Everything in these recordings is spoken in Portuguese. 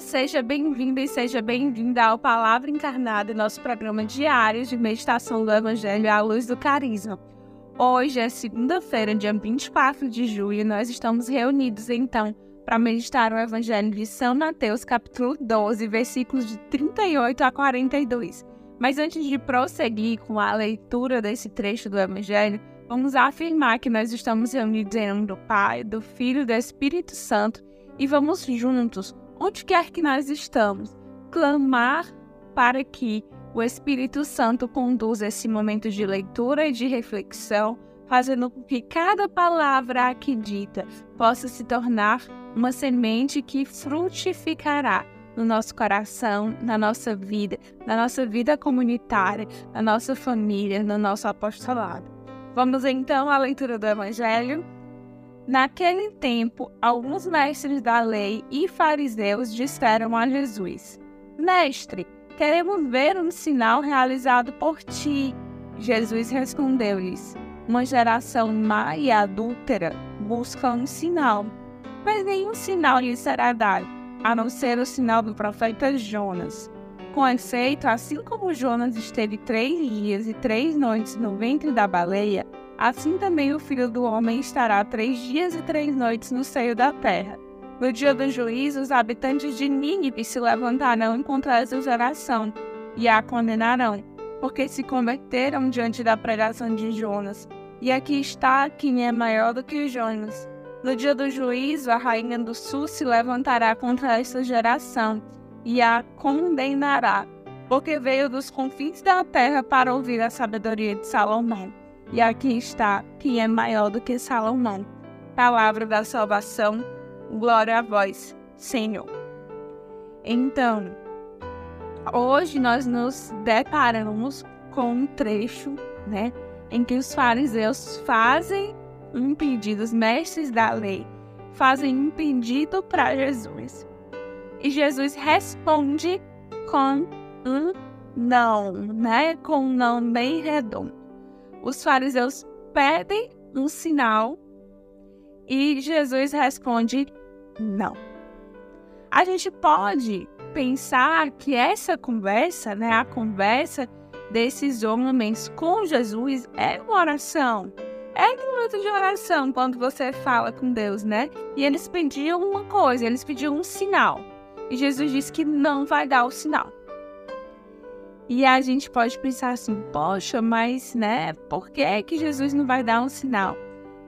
Seja bem-vindo e seja bem-vinda ao Palavra Encarnada, nosso programa diário de meditação do Evangelho à luz do carisma. Hoje é segunda-feira, dia 24 de julho, e nós estamos reunidos então para meditar o Evangelho de São Mateus, capítulo 12, versículos de 38 a 42. Mas antes de prosseguir com a leitura desse trecho do Evangelho, vamos afirmar que nós estamos reunidos em nome do Pai, do Filho e do Espírito Santo e vamos juntos onde quer que nós estamos, clamar para que o Espírito Santo conduza esse momento de leitura e de reflexão, fazendo com que cada palavra aqui dita possa se tornar uma semente que frutificará no nosso coração, na nossa vida, na nossa vida comunitária, na nossa família, no nosso apostolado. Vamos então à leitura do Evangelho Naquele tempo, alguns mestres da lei e fariseus disseram a Jesus: Mestre, queremos ver um sinal realizado por ti. Jesus respondeu-lhes: Uma geração má e adúltera busca um sinal, mas nenhum sinal lhe será dado, a não ser o sinal do profeta Jonas. Com efeito, assim como Jonas esteve três dias e três noites no ventre da baleia, Assim também o filho do homem estará três dias e três noites no seio da terra. No dia do juízo, os habitantes de Nínive se levantarão contra essa geração e a condenarão, porque se converteram diante da pregação de Jonas. E aqui está quem é maior do que Jonas. No dia do juízo, a rainha do sul se levantará contra essa geração e a condenará, porque veio dos confins da terra para ouvir a sabedoria de Salomão. E aqui está quem é maior do que Salomão. Palavra da salvação, glória a vós, Senhor. Então, hoje nós nos deparamos com um trecho, né, em que os fariseus fazem um pedido, os mestres da lei fazem um pedido para Jesus. E Jesus responde com um não, né, com um não bem redondo os fariseus pedem um sinal e Jesus responde: não. A gente pode pensar que essa conversa, né, a conversa desses homens com Jesus é uma oração. É um momento de oração quando você fala com Deus, né? E eles pediam uma coisa, eles pediam um sinal. E Jesus disse que não vai dar o sinal. E a gente pode pensar assim, poxa, mas né, por que, que Jesus não vai dar um sinal?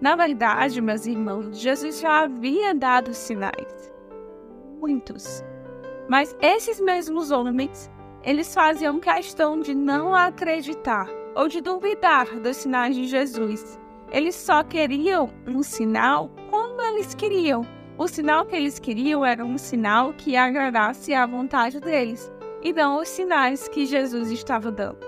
Na verdade, meus irmãos, Jesus já havia dado sinais. Muitos. Mas esses mesmos homens, eles faziam questão de não acreditar ou de duvidar dos sinais de Jesus. Eles só queriam um sinal como eles queriam. O sinal que eles queriam era um sinal que agradasse à vontade deles e não os sinais que Jesus estava dando.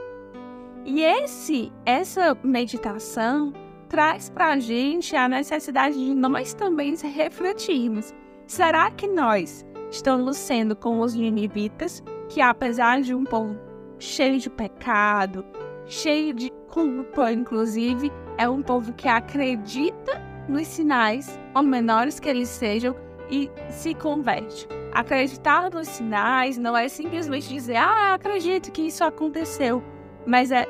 E esse, essa meditação traz para a gente a necessidade de nós também refletirmos. Será que nós estamos sendo como os ninivitas, que apesar de um povo cheio de pecado, cheio de culpa, inclusive, é um povo que acredita nos sinais, ou menores que eles sejam, e se converte? Acreditar nos sinais não é simplesmente dizer, ah, acredito que isso aconteceu, mas é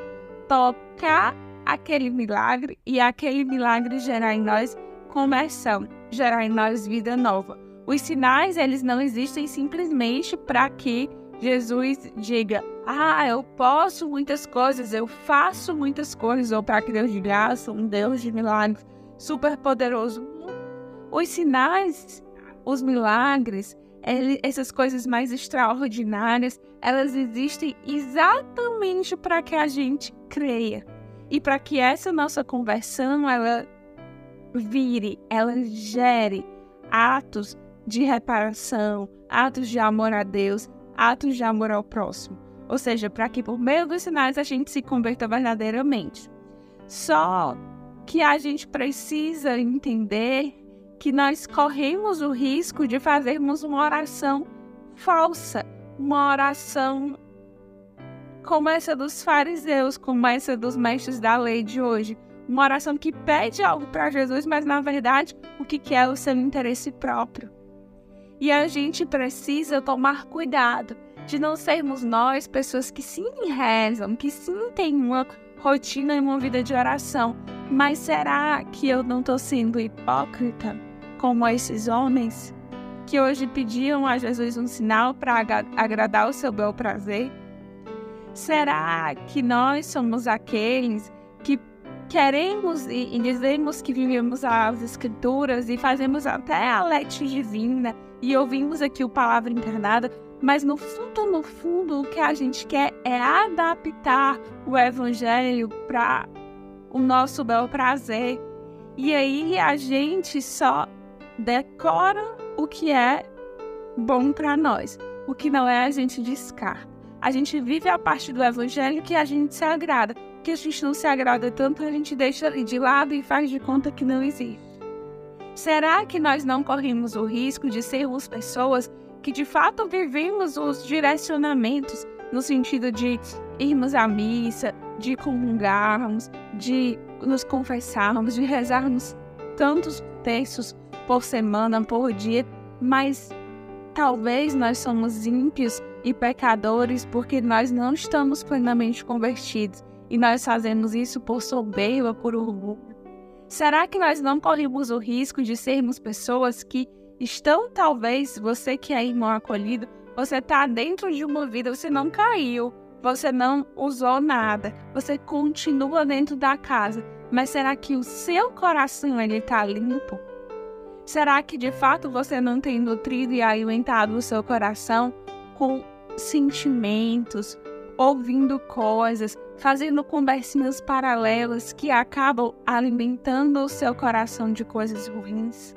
tocar aquele milagre e aquele milagre gerar em nós conversão, gerar em nós vida nova. Os sinais, eles não existem simplesmente para que Jesus diga, ah, eu posso muitas coisas, eu faço muitas coisas, ou para que Deus ah, sou um Deus de milagres super poderoso. Os sinais, os milagres, essas coisas mais extraordinárias, elas existem exatamente para que a gente creia e para que essa nossa conversão ela vire, ela gere atos de reparação, atos de amor a Deus, atos de amor ao próximo. Ou seja, para que por meio dos sinais a gente se converta verdadeiramente. Só que a gente precisa entender que nós corremos o risco de fazermos uma oração falsa, uma oração como essa dos fariseus, como essa dos mestres da lei de hoje. Uma oração que pede algo para Jesus, mas na verdade o que quer é o seu interesse próprio. E a gente precisa tomar cuidado de não sermos nós pessoas que sim rezam, que sim têm uma rotina e uma vida de oração. Mas será que eu não estou sendo hipócrita como esses homens que hoje pediam a Jesus um sinal para agradar o seu bel prazer? Será que nós somos aqueles que queremos e, e dizemos que vivemos as Escrituras e fazemos até a lete divina e ouvimos aqui o Palavra Encarnada, mas no fundo, no fundo, o que a gente quer é adaptar o Evangelho para o nosso bel prazer. E aí a gente só decora o que é bom para nós. O que não é, a gente descarta. A gente vive a parte do evangelho que a gente se agrada. Que a gente não se agrada tanto, a gente deixa ali de lado e faz de conta que não existe. Será que nós não corremos o risco de sermos pessoas que de fato vivemos os direcionamentos no sentido de irmos à missa, de comungarmos, de nos confessarmos, de rezarmos tantos textos por semana, por dia, mas talvez nós somos ímpios e pecadores porque nós não estamos plenamente convertidos e nós fazemos isso por soberba, por orgulho. Será que nós não corremos o risco de sermos pessoas que estão, talvez, você que é irmão acolhido, você está dentro de uma vida, você não caiu, você não usou nada, você continua dentro da casa, mas será que o seu coração ele está limpo? Será que de fato você não tem nutrido e alimentado o seu coração com sentimentos, ouvindo coisas, fazendo conversinhas paralelas que acabam alimentando o seu coração de coisas ruins?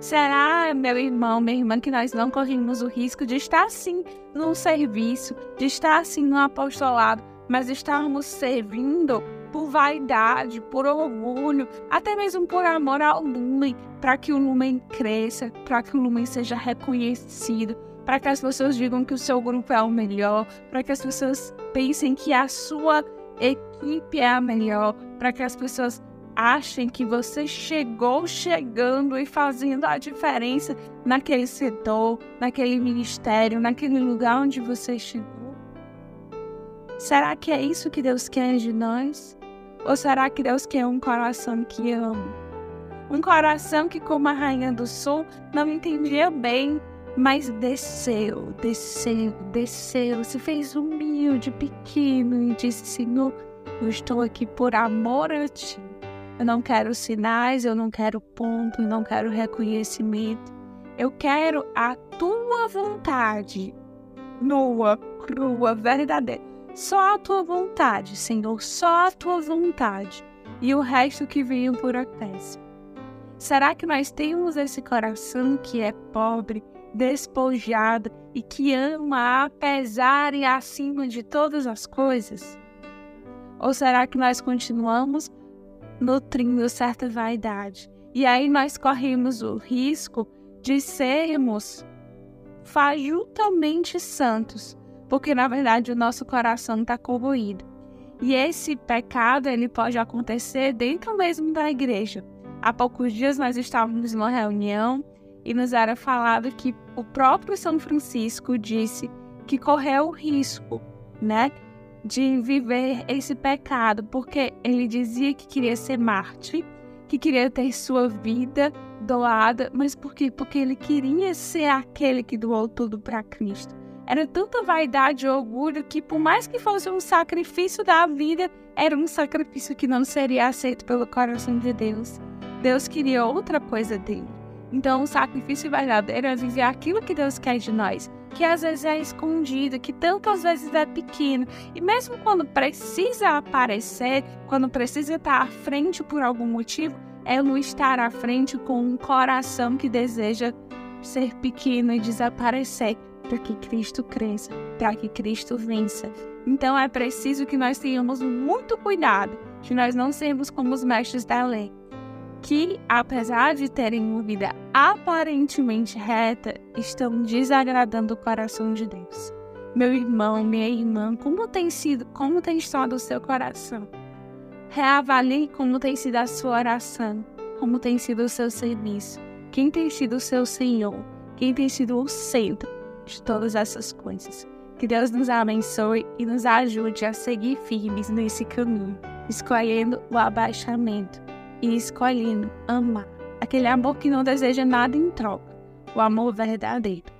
Será, meu irmão, minha irmã, que nós não corremos o risco de estar sim num serviço, de estar sim no apostolado, mas estarmos servindo por vaidade, por orgulho, até mesmo por amor ao lumen, para que o lumen cresça, para que o lumen seja reconhecido, para que as pessoas digam que o seu grupo é o melhor, para que as pessoas pensem que a sua equipe é a melhor, para que as pessoas achem que você chegou chegando e fazendo a diferença naquele setor, naquele ministério, naquele lugar onde você chegou? Será que é isso que Deus quer de nós? Ou será que Deus quer um coração que ama? Um coração que, como a rainha do sul, não entendia bem, mas desceu, desceu, desceu, se fez humilde, pequeno e disse: Senhor, eu estou aqui por amor a ti. Eu não quero sinais, eu não quero ponto, eu não quero reconhecimento. Eu quero a tua vontade, nua, crua, verdadeira. Só a tua vontade, Senhor, só a tua vontade. E o resto que veio por acréscimo. Será que nós temos esse coração que é pobre, despojado e que ama apesar e acima de todas as coisas? Ou será que nós continuamos nutrindo certa vaidade. E aí nós corremos o risco de sermos fajuntamente santos, porque na verdade o nosso coração está corroído. E esse pecado ele pode acontecer dentro mesmo da igreja. Há poucos dias nós estávamos numa reunião e nos era falado que o próprio São Francisco disse que correu o risco, né, de viver esse pecado, porque ele dizia que queria ser mártir, que queria ter sua vida doada, mas por quê? Porque ele queria ser aquele que doou tudo para Cristo. Era tanta vaidade e orgulho que, por mais que fosse um sacrifício da vida, era um sacrifício que não seria aceito pelo coração de Deus. Deus queria outra coisa dele. Então, o sacrifício verdadeiro é viver aquilo que Deus quer de nós, que às vezes é escondido, que tantas vezes é pequeno. E mesmo quando precisa aparecer, quando precisa estar à frente por algum motivo, é não estar à frente com um coração que deseja ser pequeno e desaparecer para que Cristo cresça, para que Cristo vença. Então é preciso que nós tenhamos muito cuidado de nós não sermos como os mestres da lei, que, apesar de terem uma vida aparentemente reta, estão desagradando o coração de Deus. Meu irmão, minha irmã, como tem sido, como tem estado o seu coração? Reavalie como tem sido a sua oração, como tem sido o seu serviço, quem tem sido o seu Senhor, quem tem sido o centro de todas essas coisas. Que Deus nos abençoe e nos ajude a seguir firmes nesse caminho, escolhendo o abaixamento e escolhendo amar aquele amor que não deseja nada em troca, o amor verdadeiro.